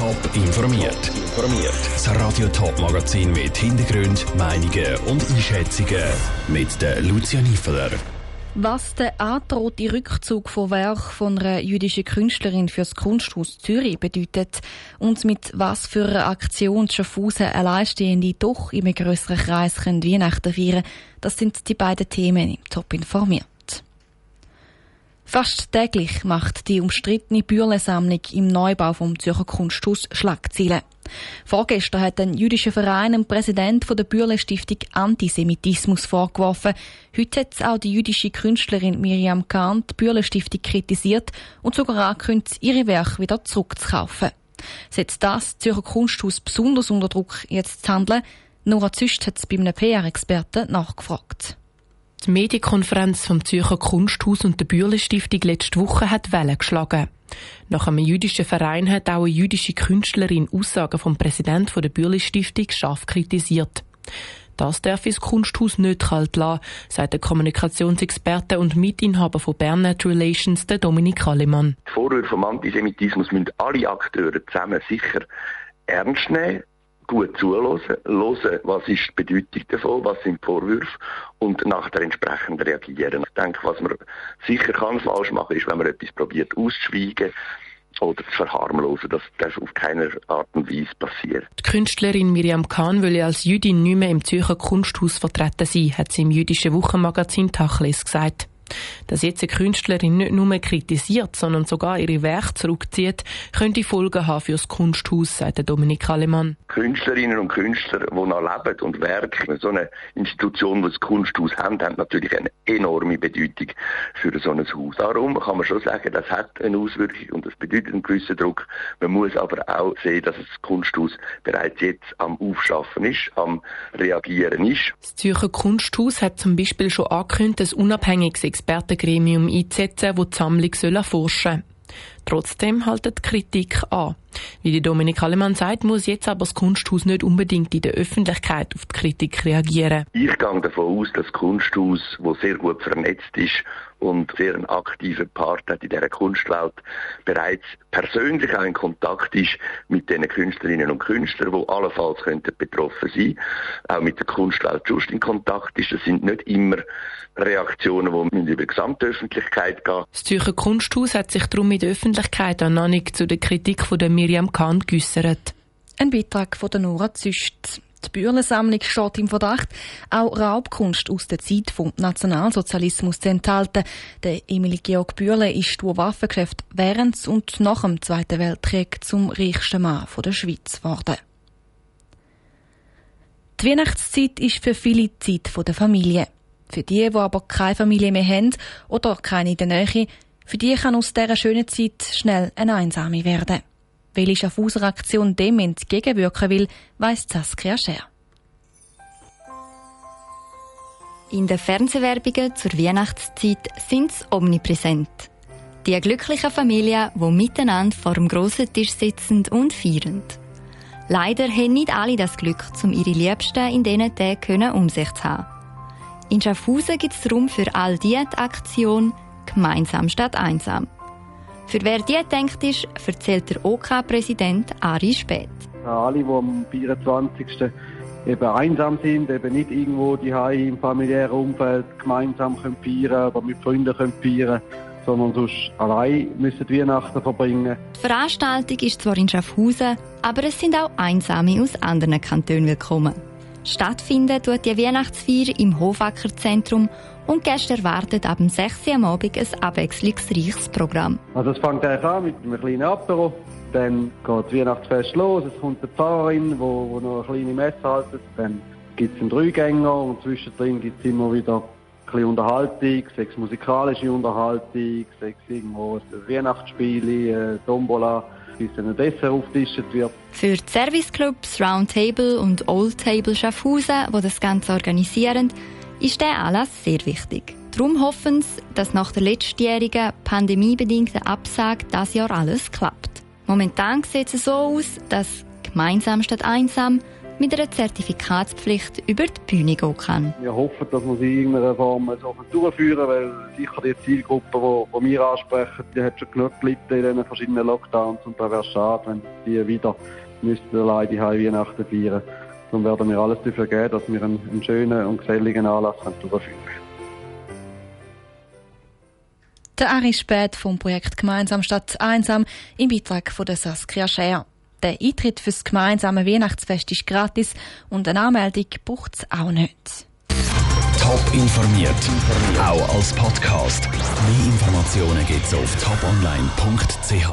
Top informiert. Informiert. Das Radio Top Magazin mit Hintergrund, Meinungen und Einschätzungen mit der Lucia Niefeler. Was der androhte Rückzug von Werk von einer jüdischen Künstlerin fürs Kunsthaus Zürich bedeutet und mit was für einer Aktion Schaffhausen Alleinstehende doch in einem grösseren Kreis können Weihnachten feiern das sind die beiden Themen im Top informiert. Fast täglich macht die umstrittene Bürle-Sammlung im Neubau vom Zürcher Kunsthaus Schlagzeilen. Vorgestern hat ein jüdischer Verein dem Präsident der Bürle-Stiftung Antisemitismus vorgeworfen. Heute hat auch die jüdische Künstlerin Miriam Kahn die Bürle-Stiftung kritisiert und sogar angekündigt, ihre Werke wieder zurückzukaufen. Setzt das Zürcher Kunsthaus besonders unter Druck, jetzt zu handeln? Nora Züst hat es bei einem PR-Experten nachgefragt. Die Medienkonferenz vom Zürcher Kunsthaus und der Bürle Stiftung letzte Woche hat Wellen geschlagen. Nach einem jüdischen Verein hat auch eine jüdische Künstlerin Aussagen vom Präsidenten der Bürle Stiftung scharf kritisiert. Das darf das Kunsthaus nicht kalt lassen, sagt der Kommunikationsexperte und Mitinhaber von Bernard Relations, der Dominik Hallemann. Die Vorwürfe vom Antisemitismus müssen alle Akteure zusammen sicher ernst nehmen gut zuhören, hören, was ist die Bedeutung davon, was sind die Vorwürfe und nachher entsprechend reagieren. Ich denke, was man sicher kann falsch machen, ist, wenn man etwas probiert auszuschweigen oder zu verharmlosen. Das darf auf keiner Art und Weise passieren. Die Künstlerin Miriam Kahn will als Jüdin nicht mehr im Zürcher Kunsthaus vertreten sein, hat sie im jüdischen Wochenmagazin Tachlis gesagt. Dass jetzt eine Künstlerin nicht nur kritisiert, sondern sogar ihre Werke zurückzieht, könnte Folgen haben für das Kunsthaus, sagt Dominik Alemann. Künstlerinnen und Künstler, die noch leben und werken, so eine Institution, die das Kunsthaus haben, haben natürlich eine enorme Bedeutung für so ein Haus. Darum kann man schon sagen, das hat eine Auswirkung und das bedeutet einen gewissen Druck. Man muss aber auch sehen, dass das Kunsthaus bereits jetzt am Aufschaffen ist, am Reagieren ist. Das Zürcher Kunsthaus hat zum Beispiel schon angekündigt, ein unabhängiges Expertengremium einzusetzen, das die Sammlung erforschen soll. Trotzdem haltet die Kritik an. Wie die Dominik Hallemann sagt, muss jetzt aber das Kunsthaus nicht unbedingt in der Öffentlichkeit auf die Kritik reagieren. Ich gehe davon aus, dass das Kunsthaus, das sehr gut vernetzt ist und sehr einen aktiven Part hat in dieser Kunstwelt, bereits persönlich auch in Kontakt ist mit den Künstlerinnen und Künstlern, die allenfalls könnten betroffen sein, auch mit der Kunstwelt just in Kontakt ist. Das sind nicht immer Reaktionen, die über die Gesamtöffentlichkeit gehen. Das Zürcher Kunsthaus hat sich darum in der Öffentlichkeit auch noch nicht zu der Kritik von der Miriam Kahn geäussert. Ein Beitrag von der Nora Züst. Die Bühlensammlung steht im Verdacht, auch Raubkunst aus der Zeit vom Nationalsozialismus zu enthalten. Der Emil Georg Bühle ist durch Waffengeschäft während und nach dem Zweiten Weltkrieg zum reichsten Mann der Schweiz geworden. Die Weihnachtszeit ist für viele Zeit der Familie. Für die, die aber keine Familie mehr haben oder keine in der Nähe, für die kann aus dieser schönen Zeit schnell eine einsame werden. Welche Schaffhauser Aktion dem entgegenwirken will, weiss Saskia Scher. In den Fernsehwerbungen zur Weihnachtszeit sind sie omnipräsent. Die glücklichen Familien, die miteinander vor dem grossen Tisch sitzen und feiern. Leider haben nicht alle das Glück, um ihre Liebsten in diesen Tagen um sich zu haben. In Schaffhausen gibt es darum für all die die Aktion «Gemeinsam statt einsam». Für wer die denkt ist, erzählt der OK-Präsident Ari Spät. Alle, die am 24. eben einsam sind, eben nicht irgendwo die im familiären Umfeld gemeinsam können feiern oder mit Freunden können feiern sondern sonst allein müssen die Weihnachten verbringen. Die Veranstaltung ist zwar in Schaffhausen, aber es sind auch Einsame aus anderen Kantonen willkommen. Stattfinden tut die Weihnachtsfeier im Hofacker Zentrum und Gäste erwarten ab dem 6. Uhr am Abend ein abwechslungsreiches Programm. Also es fängt an mit einem kleinen Apero, dann geht das Weihnachtsfest los, es kommt eine Pfarrerin, die noch eine kleine Messe haltet, dann gibt es einen Dreigänger und zwischendrin gibt es immer wieder ein Unterhaltung, sechs musikalische Unterhaltung, sechs irgendwo Weihnachtsspiele, äh, Tombola, bis Dessert aufgetischt wird. Für die Serviceclubs Roundtable und Old Table Schaffhausen, die das Ganze organisieren, ist der Anlass sehr wichtig. Darum hoffen sie, dass nach der letztjährigen pandemiebedingten Absage das Jahr alles klappt. Momentan sieht es so aus, dass gemeinsam statt einsam mit einer Zertifikatspflicht über die Bühne gehen kann. Wir hoffen, dass wir sie in irgendeiner Form so durchführen weil sicher die Zielgruppe, die, die wir ansprechen, die hat schon genug gelitten in diesen verschiedenen Lockdowns und da wäre es schade, wenn die wieder müssten allein die Weihnachten feiern. Dann werden wir alles dafür geben, dass wir einen, einen schönen und geselligen Anlass durchführen können. Der Ari Spät vom Projekt Gemeinsam statt einsam im Beitrag von der Saskia Scher. Der Eintritt fürs gemeinsame Weihnachtsfest ist gratis und eine Anmeldung braucht es auch nicht. Top informiert, auch als Podcast. Mehr Informationen gibt's auf toponline.ch.